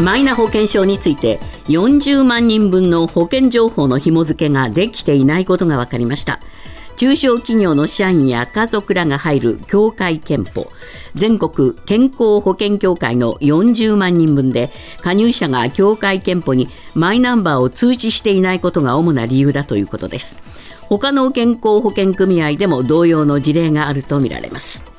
マイナ保険証について40万人分の保険情報の紐付けができていないことが分かりました。中小企業の社員や家族らが入る協会憲法。全国健康保険協会の40万人分で加入者が協会憲法にマイナンバーを通知していないことが主な理由だということです。他の健康保険組合でも同様の事例があるとみられます。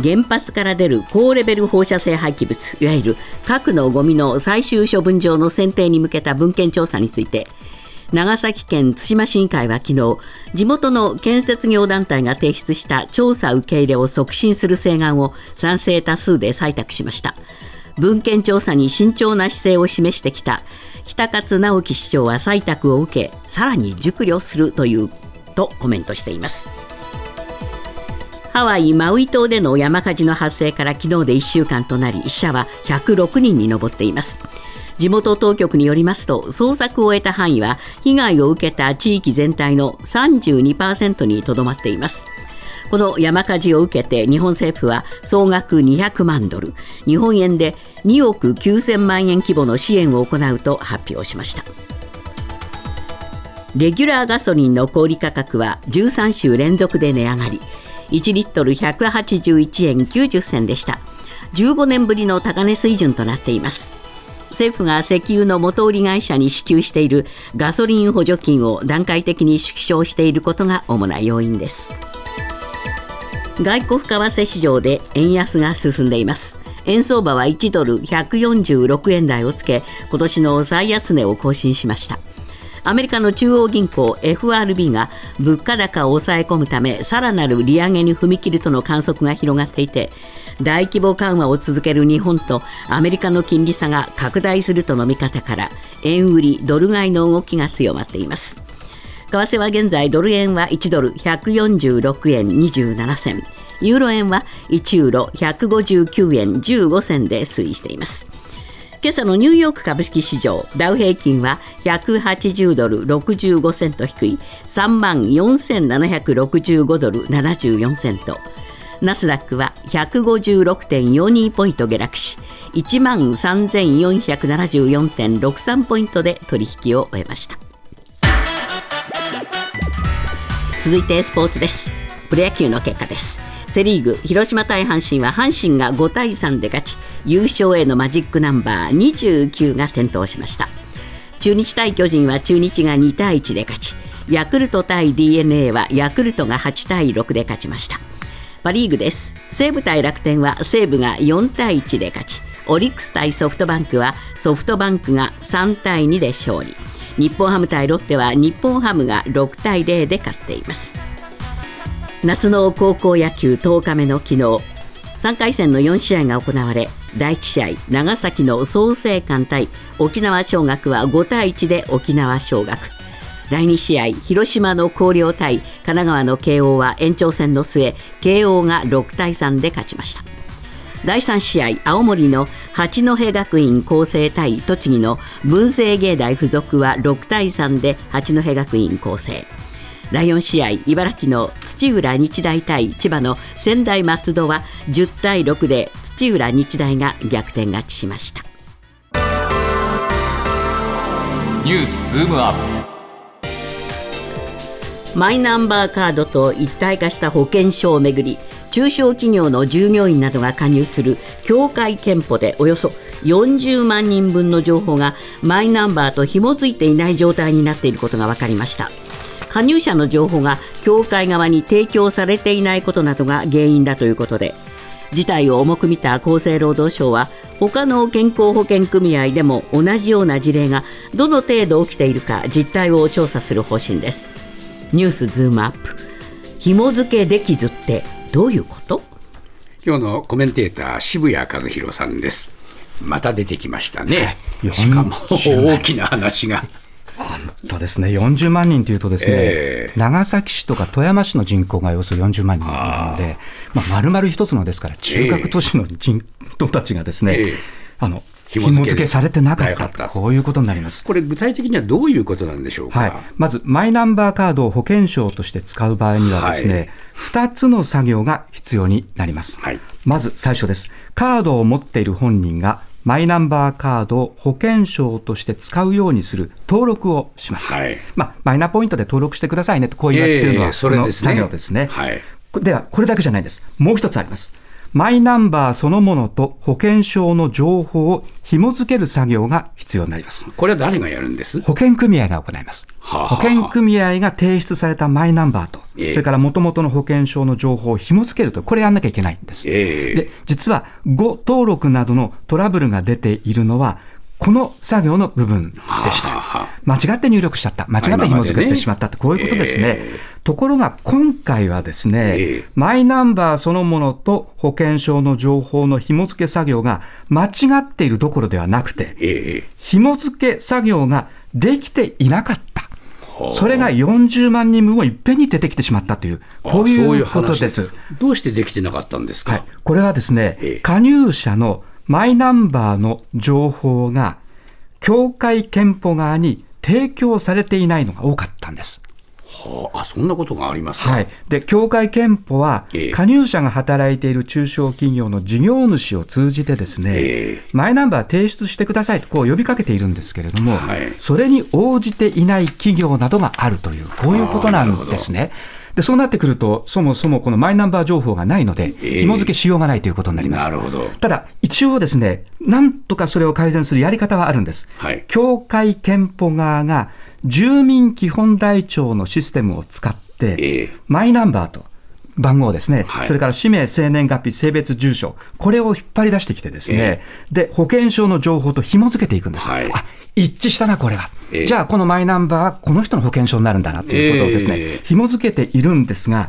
原発から出る高レベル放射性廃棄物いわゆる核のゴミの最終処分場の選定に向けた文献調査について長崎県対馬市議会は昨日地元の建設業団体が提出した調査受け入れを促進する請願を賛成多数で採択しました。文献調査に慎重な姿勢を示してきた北勝直樹市長は採択を受けさらに熟慮するというとコメントしています。ハワイ・マウイ島での山火事の発生から昨日で1週間となり死者は106人に上っています。地元当局によりますと捜索を終えた範囲は被害を受けた地域全体の32%にとどまっています。この山火事を受けて日本政府は総額200万ドル日本円で2億9000万円規模の支援を行うと発表しました。レギュラーガソリンの小売価格は13週連続で値上がり。1リットル181円90銭でした。15年ぶりの高値水準となっています。政府が石油の元売り会社に支給しているガソリン補助金を段階的に縮小していることが主な要因です。外国為替市場で円安が進んでいます。円相場は1ドル146円台をつけ今年の最安値を更新しました。アメリカの中央銀行 FRB が物価高を抑え込むためさらなる利上げに踏み切るとの観測が広がっていて大規模緩和を続ける日本とアメリカの金利差が拡大するとの見方から円売りドル買いの動きが強まっています。為替は現在ドル円は1ドル146円27銭。ユーロ円は1ユーロ159円15銭で推移しています。今朝のニューヨーク株式市場ダウ平均は180ドル65セント低い3万4765ドル74セント。ナスダックは156.42ポイント下落し1万3474.63ポイントで取引を終えました。続いてスポーツです。プロ野球の結果です。セ・リーグ広島対阪神は阪神が5対3で勝ち優勝へのマジックナンバー29が点灯しました。中日対巨人は中日が2対1で勝ちヤクルト対 d n a はヤクルトが8対6で勝ちました。パ・リーグです。西武対楽天は西武が4対1で勝ちオリックス対ソフトバンクはソフトバンクが3対2で勝利。日本ハム対ロッテは日本ハムが6対0で勝っています。夏の高校野球10日目の昨日3回戦の4試合が行われ第1試合長崎の創成館対沖縄尚学は5対1で沖縄尚学。第2試合広島の広陵対神奈川の慶応は延長戦の末慶応が6対3で勝ちました。第3試合青森の八戸学院光星対栃木の文星芸大附属は6対3で八戸学院光星。第4試合茨城の土浦日大対千葉の仙台松戸は10対6で土浦日大が逆転勝ちしました。ニュースズームアップ。マイナンバーカードと一体化した保険証をめぐり中小企業の従業員などが加入する協会憲法でおよそ40万人分の情報がマイナンバーと紐付いていない状態になっていることが分かりました加入者の情報が協会側に提供されていないことなどが原因だということで事態を重く見た厚生労働省は他の健康保険組合でも同じような事例がどの程度起きているか実態を調査する方針です。ニュースズームアップ紐付けできずってどういうこと？今日のコメンテーター渋谷和弘さんです。また出てきましたね。しかも大きな話が本当ですね、40万人というとですね、えー、長崎市とか富山市の人口がおよそ40万人なので、まあ、丸々一つのですから、中核都市の人たちがですね、えー、あの紐付けされてなかった、こういうことになります。これ、具体的にはどういうことなんでしょうか、はい、まず、マイナンバーカードを保険証として使う場合にはですね、はい、2つの作業が必要になります。はい、まず最初です。カードを持っている本人がマイナンバーカードを保険証として使うようにする登録をします。はい、まあ、マイナポイントで登録してくださいねとこう言われているのは、この作業ですね。はい、では、これだけじゃないです。もう一つあります。マイナンバーそのものと保険証の情報を紐付ける作業が必要になります。これは誰がやるんです？保険組合が行います。はあはあ、保険組合が提出されたマイナンバーと、えー、それからもともとの保険証の情報を紐付けると、これやんなきゃいけないんです。えー、で、実は誤登録などのトラブルが出ているのは、この作業の部分でした。間違って入力しちゃった。間違って紐付けてしまったって、こういうことですね。ところが今回はですね、マイナンバーそのものと保険証の情報の紐付け作業が間違っているどころではなくて、紐付け作業ができていなかった。それが40万人分もいっぺんに出てきてしまったという、こういうことです。どうしてできてなかったんですか、はい、これはですね、加入者のマイナンバーの情報が、協会憲法側に提供されていないのが多かったんです。はあ、そんなことがありますはい、で協会憲法は、加入者が働いている中小企業の事業主を通じて、ですね、えー、マイナンバー提出してくださいとこう呼びかけているんですけれども、はい、それに応じていない企業などがあるという、こういうことなんですね。でそうなってくると、そもそもこのマイナンバー情報がないので、紐付けしようがないということになります。なるほどただ、一応ですね、なんとかそれを改善するやり方はあるんです。はい、協会憲法側が住民基本台帳のシステムを使って、マイナンバーと番号ですね、はい、それから氏名、生年月日、性別、住所、これを引っ張り出してきてですね、えー、で、保険証の情報と紐付けていくんです。はい、あ一致したな、これは。えー、じゃあ、このマイナンバーはこの人の保険証になるんだなということをですね、えー、紐付けているんですが、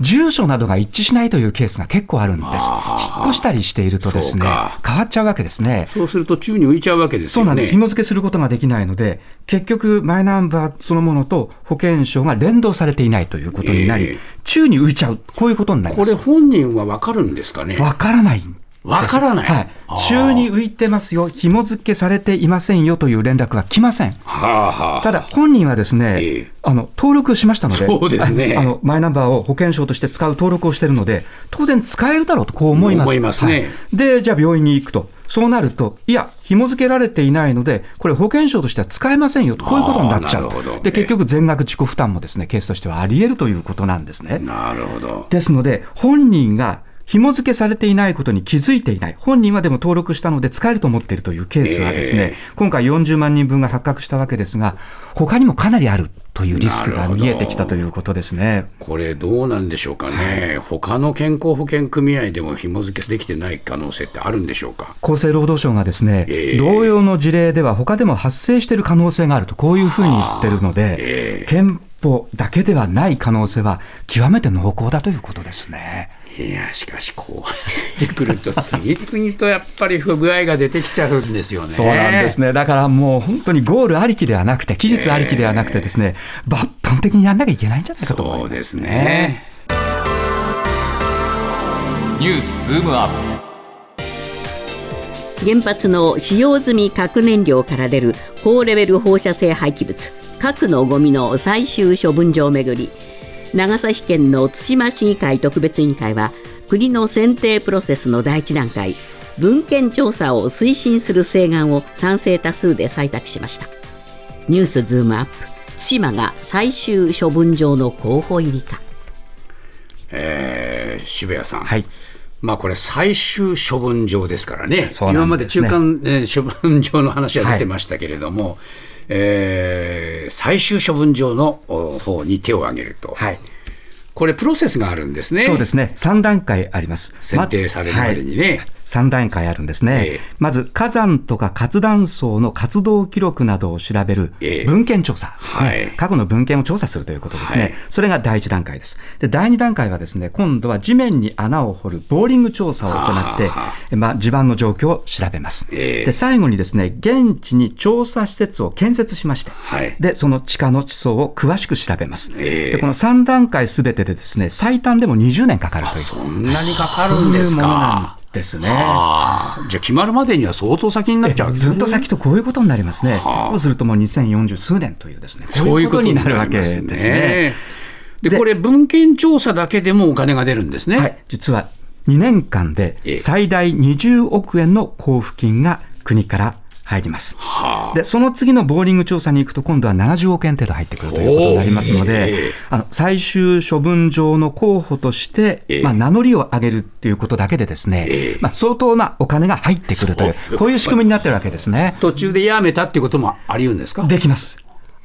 住所などが一致しないというケースが結構あるんです。引っ越したりしているとですね、変わっちゃうわけですね。そうすると宙に浮いちゃうわけです、ね、そうなんです。紐付けすることができないので、結局マイナンバーそのものと保険証が連動されていないということになり、えー、宙に浮いちゃう、こういうことになります。これ本人はわかるんですかね？わからない。わからない。はい。宙に浮いてますよ、紐付けされていませんよという連絡は来ません。はあはあ、ただ、本人はですね、えー、あの登録しましたので、そうですねあの、マイナンバーを保険証として使う登録をしているので、当然使えるだろうと、こう思います。思いますね、はい、で、じゃあ病院に行くと。そうなると、いや、紐付けられていないので、これ、保険証としては使えませんよと、こういうことになっちゃう、で結局、全額自己負担もですねケースとしてはあり得るということなんですね。なるほどですので、本人が紐付けされていないことに気づいていない、本人はでも登録したので使えると思っているというケースはですね、えー、今回40万人分が発覚したわけですが、他にもかなりあるというリスクが見えてきたということですね。これ、どうなんでしょうかね、はい、他の健康保険組合でも紐付けできてない可能性ってあるんでしょうか？厚生労働省がですね、えー、同様の事例では、他でも発生している可能性があると、こういうふうに言ってるので、えー、憲法だけではない可能性は極めて濃厚だということですね。いやしかしこうやってくると次々とやっぱり不具合が出てきちゃうんですよね。そうなんですね。だからもう本当にゴールありきではなくて期日ありきではなくてですね、えー、抜本的にやんなきゃいけないんじゃないかと思います、ね、そうですね。ニュースズームアップ原発の使用済み核燃料から出る高レベル放射性廃棄物核のゴミの最終処分場をめぐり。長崎県の対馬市議会特別委員会は国の選定プロセスの第一段階文献調査を推進する請願を賛成多数で採択しました。ニュースズームアップ対馬が最終処分場の候補入りか。えー、渋谷さん、はいまあこれ、最終処分場ですからね、ね今まで中間、え処分場の話は出てましたけれども、はいえー、最終処分場の方に手を挙げると。はいこれ、プロセスがあるんですね。そうですね。3段階あります。選定されるまでにね。はい3段階あるんですね、えー、まず火山とか活断層の活動記録などを調べる文献調査ですね、えーはい、過去の文献を調査するということですね、はい、それが第1段階です。で第2段階はですね今度は地面に穴を掘るボーリング調査を行って、まあ、地盤の状況を調べます。えー、で最後にですね現地に調査施設を建設しまして、でその地下の地層を詳しく調べます。でこの3段階すべてでですね最短でも20年かかるという。そんなにかかるんですか。ですね。じゃあ決まるまでには相当先になっちゃう、ずっと先とこういうことになりますね。そうするともう2040数年というですね、そういうことになるわけですね。でこれ、文献調査だけでもお金が出るんですね。はい、実は2年間で最大20億円の交付金が国から入ります。はあ、で、その次のボーリング調査に行くと、今度は70億円程度入ってくるということになりますので、あの最終処分場の候補として、まあ、名乗りを上げるっていうことだけで、ですね、まあ、相当なお金が入ってくるという、こういう仕組みになってるわけですね。途中でやめたっていうこともあり得るんですか？できます。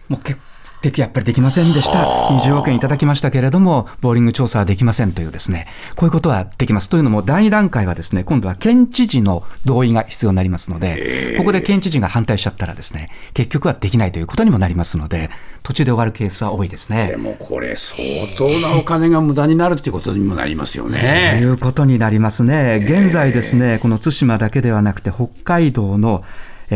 もう結的やっぱりできませんでした、20億円いただきましたけれども、ボーリング調査はできませんというですね、こういうことはできます。というのも、第2段階はですね、今度は県知事の同意が必要になりますので、ここで県知事が反対しちゃったらですね、結局はできないということにもなりますので、途中で終わるケースは多いですね。でもこれ、相当なお金が無駄になるっていうことにもなりますよね。そういうことになりますね。現在ですね、この対馬だけではなくて、北海道の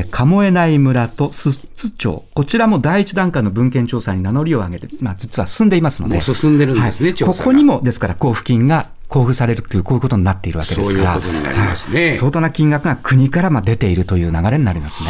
鴨江内村と寿都町、こちらも第一段階の文献調査に名乗りを上げて、まあ、実は進んでいますので、進んでるんですね、はい、ここにもですから交付金が交付されるという、こういうことになっているわけですから、そういうことになりますね、はい、相当な金額が国からまあ出ているという流れになりますね。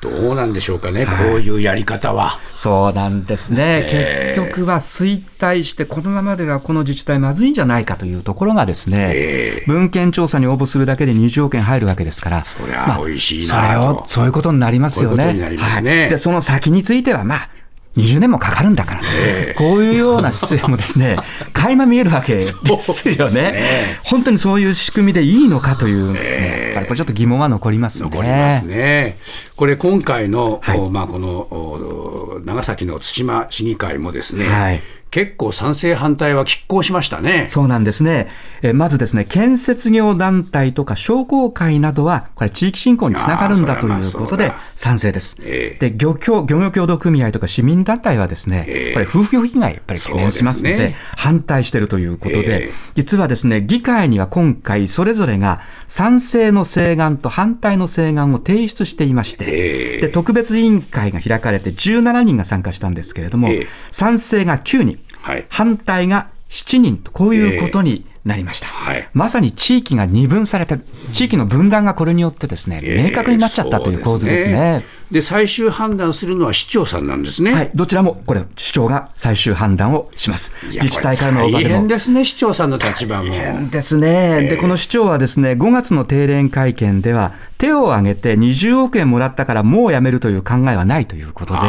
どうなんでしょうかね、はい、こういうやり方は。そうなんですね、え。ー、結局は衰退して、このままではこの自治体まずいんじゃないかというところがですね、えー、文献調査に応募するだけで20億円入るわけですから、そりゃ美味しいな、まあ、それを、そういうことになりますよね。ううね。はい、で、その先については、まあ、20年もかかるんだから、えー、こういうような姿勢もですね、垣間見えるわけですよね。ね本当にそういう仕組みでいいのかというですね、えー、これちょっと疑問は残りますね。残りますね。これ今回の、はい、まあこの長崎の対馬市議会もですね、はい結構賛成反対は拮抗しましたね。そうなんですね。えまずですね、建設業団体とか商工会などは、これ地域振興につながるんだということで賛成です。えー、で、漁協、漁業協同組合とか市民団体はですね、えー、これ夫婦被害やっぱり懸念しますので、で反対しているということで、えー、実はですね、議会には今回それぞれが賛成の請願と反対の請願を提出していまして、で、特別委員会が開かれて17人が参加したんですけれども、賛成が9人、はい、反対が7人と、こういうことになりました、えーはい、まさに地域が二分されて、地域の分断がこれによってですね、明確になっちゃったという構図ですね。で最終判断するのは市長さんなんですね。はい、どちらもこれ、市長が最終判断をします。自治体からの大変ですね、市長さんの立場も。大変ですね。で、この市長はですね、5月の定例会見では、手を挙げて20億円もらったからもうやめるという考えはないということで、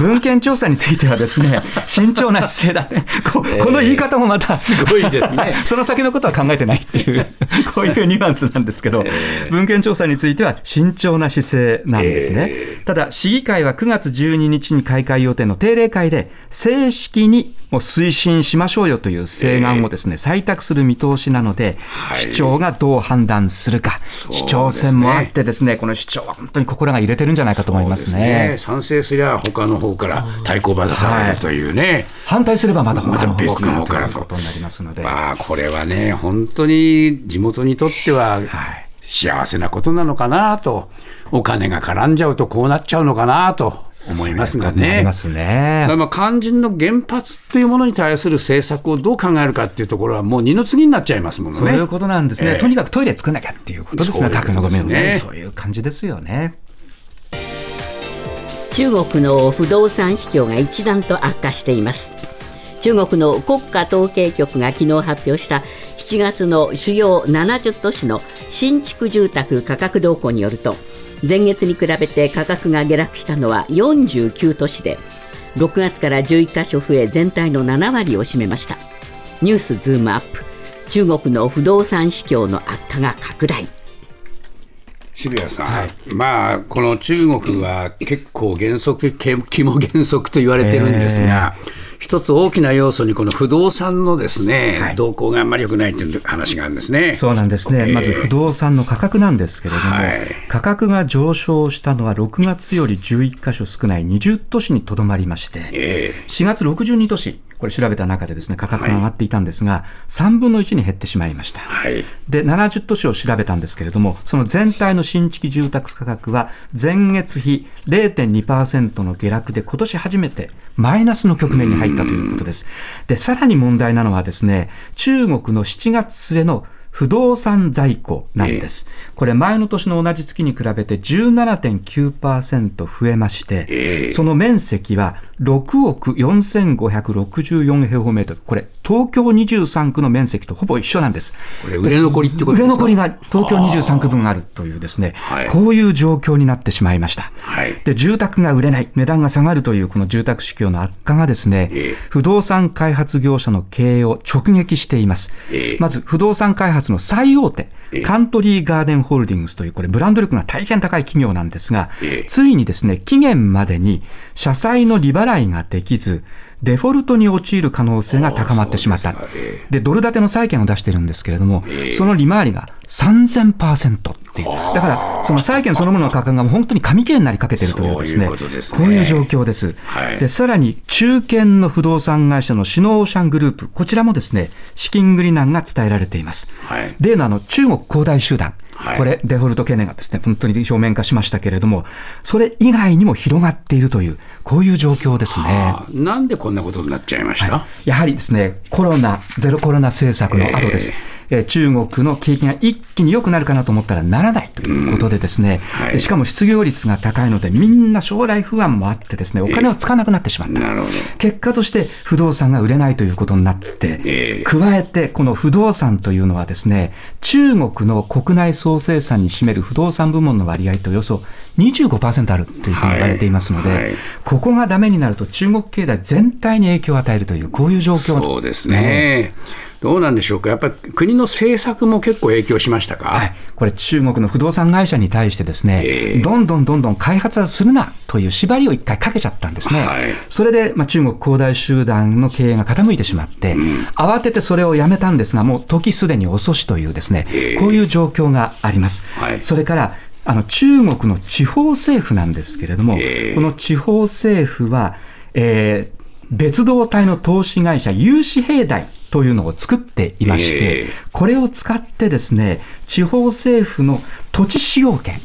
文献調査についてはですね、慎重な姿勢だね。ここの言い方もまた、すごいですね。その先のことは考えてないっていう、こういうニュアンスなんですけど、文献調査については慎重な姿勢なんですね。ただ、市議会は9月12日に開会予定の定例会で、正式にもう推進しましょうよという請願をですね、採択する見通しなので、市長がどう判断するか、市長選もあってですね、この市長は本当に心が入れてるんじゃないかと思いますね。ね。賛成すりゃ他の方から対抗馬出されるというね。はい、反対すればまた他の方からということになりますので。まあこれはね、本当に地元にとっては、はい幸せなことなのかなと、お金が絡んじゃうとこうなっちゃうのかなと思いますがね。ますね。まあ肝心の原発というものに対する政策をどう考えるかっていうところは、もう二の次になっちゃいますもんね。そういうことなんですね。えー、とにかくトイレ作んなきゃっていうことですね、核のごめんね。そういう感じですよね。中国の不動産市況が一段と悪化しています。中国の国家統計局が昨日発表した7月の主要70都市の新築住宅価格動向によると前月に比べて価格が下落したのは49都市で6月から11カ所増え全体の7割を占めました。ニュースズームアップ。中国の不動産市況の悪化が拡大。渋谷さん、はい、まあこの中国は結構原則肝原則と言われてるんですが、えー一つ大きな要素にこの不動産のですね、はい、動向があんまり良くないという話があるんですね。そうなんですね。まず不動産の価格なんですけれども、はい、価格が上昇したのは6月より11か所少ない20都市にとどまりまして、えー、4月62都市、これ調べた中でですね、価格が上がっていたんですが、はい、3分の1に減ってしまいました。はい、で、70都市を調べたんですけれども、その全体の新築住宅価格は前月比0.2%の下落で今年初めてマイナスの局面に入ったということです。で、さらに問題なのはですね、中国の7月末の不動産在庫なんです。これ前の年の同じ月に比べて17.9%増えまして、その面積は6億4564平方メートル、これ、東京23区の面積とほぼ一緒なんです。これ、売れ残りってことですか？売れ残りが東京23区分あるというですね、こういう状況になってしまいました。はい、で、住宅が売れない、値段が下がるというこの住宅市況の悪化がですね、えー、不動産開発業者の経営を直撃しています。えー、まず、不動産開発の最大手、カントリーガーデンホールディングスという、これ、ブランド力が大変高い企業なんですが、ついにですね、期限までに社債の利払いができず、デフォルトに陥る可能性が高まってしまった。で、ドル建ての債券を出してるんですけれども、その利回りが3000%っていう。だから、その債券そのものの価格が本当に紙切れになりかけてるというですね、こういう状況です。で、さらに、中堅の不動産会社のシノーシャングループ、こちらもですね、資金繰り難が伝えられています。例のあの、中国恒大集団。これ、デフォルト懸念がですね、本当に表面化しましたけれども、それ以外にも広がっているという、こういう状況ですね。なんでこんなことになっちゃいました、はい、やはりですね、コロナ、ゼロコロナ政策の後です。えーえ中国の景気が一気に良くなるかなと思ったらならないということでですね、はい、しかも失業率が高いのでみんな将来不安もあってですねお金を使わなくなってしまった、えー、結果として不動産が売れないということになって、えー、加えてこの不動産というのはですね中国の国内総生産に占める不動産部門の割合とおよそ25%あるというふうに言われていますので、はい。はい、ここがダメになると中国経済全体に影響を与えるというこういう状況、ね、そうですね。どうなんでしょうか、やっぱり国の政策も結構影響しましたか、はい、これ、中国の不動産会社に対してですね、えー、どんどんどんどん開発はするなという縛りを一回かけちゃったんですね、はい、それで、まあ、中国恒大集団の経営が傾いてしまって、うん、慌ててそれをやめたんですが、もう時すでに遅しというですね、えー、こういう状況があります。はい、それからあの中国の地方政府なんですけれども、えー、この地方政府は、えー、別動隊の投資会社、融資平台というのを作っていまして、これを使ってですね、地方政府の土地使用権、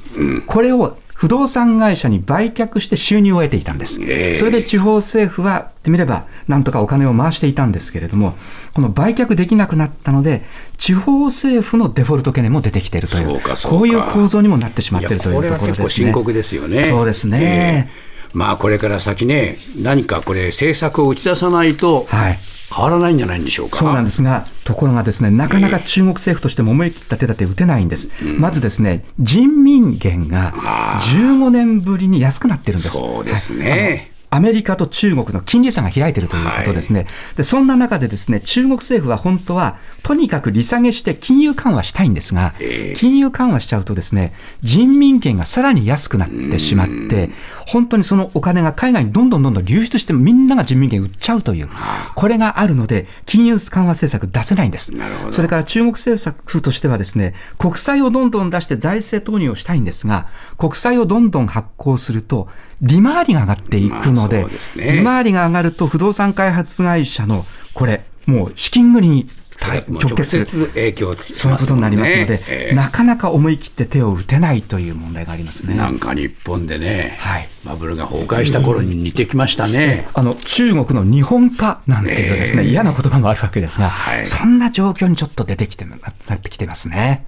これを不動産会社に売却して収入を得ていたんです。それで地方政府は、言ってみれば、なんとかお金を回していたんですけれども、この売却できなくなったので、地方政府のデフォルト懸念も出てきているという、こういう構造にもなってしまっているというところですね。深刻ですよね。そうですね。えーまあこれから先ね、何かこれ、政策を打ち出さないと、はい変わらないんじゃないんでしょうか。そうなんですが、ところがですね、なかなか中国政府としても思い切った手立て打てないんです。えー、まずですね、人民元が15年ぶりに安くなってるんです。そうですね。はいアメリカと中国の金利差が開いているということですね、はい、でそんな中でですね中国政府は本当はとにかく利下げして金融緩和したいんですが、金融緩和しちゃうとですね人民権がさらに安くなってしまって、本当にそのお金が海外にどんどんどんどん流出してみんなが人民権売っちゃうという、これがあるので金融緩和政策出せないんです。それから中国政策としてはですね国債をどんどん出して財政投入をしたいんですが国債をどんどん発行すると利回りが上がっていくので、まあね、利回りが上がると不動産開発会社のこれ、もう資金繰りに直結影響、ね、そういうことになりますので、えー、なかなか思い切って手を打てないという問題がありますね。なんか日本でね、はい、バブルが崩壊した頃に似てきましたね、あの中国の日本化なんていうですね、えー、嫌な言葉もあるわけですが、はい、そんな状況にちょっと出てきてなってきてますね。